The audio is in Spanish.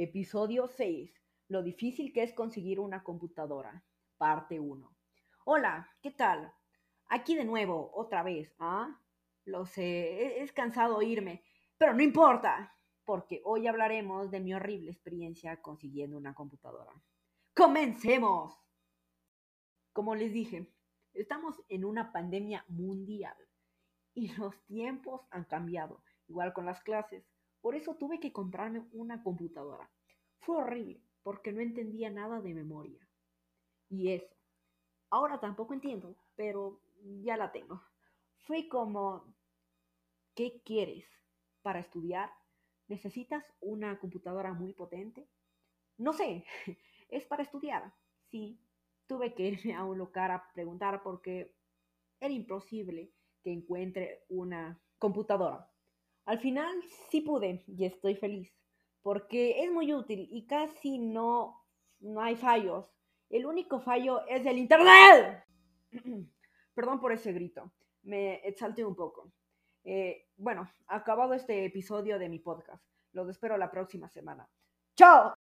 Episodio 6. Lo difícil que es conseguir una computadora. Parte 1. Hola, ¿qué tal? Aquí de nuevo, otra vez, ¿ah? Lo sé, e-, es cansado oírme, pero no importa, porque hoy hablaremos de mi horrible experiencia consiguiendo una computadora. ¡Comencemos! Como les dije, estamos en una pandemia mundial y los tiempos han cambiado, igual con las clases. Por eso tuve que comprarme una computadora. Fue horrible, porque no entendía nada de memoria. Y eso. Ahora tampoco entiendo, pero ya la tengo. Fue como, ¿qué quieres? ¿Para estudiar? ¿Necesitas una computadora muy potente? No sé, es para estudiar. Sí, tuve que irme a un lugar a preguntar porque era imposible que encuentre una computadora. Al final sí pude y estoy feliz, porque es muy útil y casi no, no hay fallos. El único fallo es el Internet. Perdón por ese grito, me exalté un poco. Eh, bueno, acabado este episodio de mi podcast. Los espero la próxima semana. ¡Chao!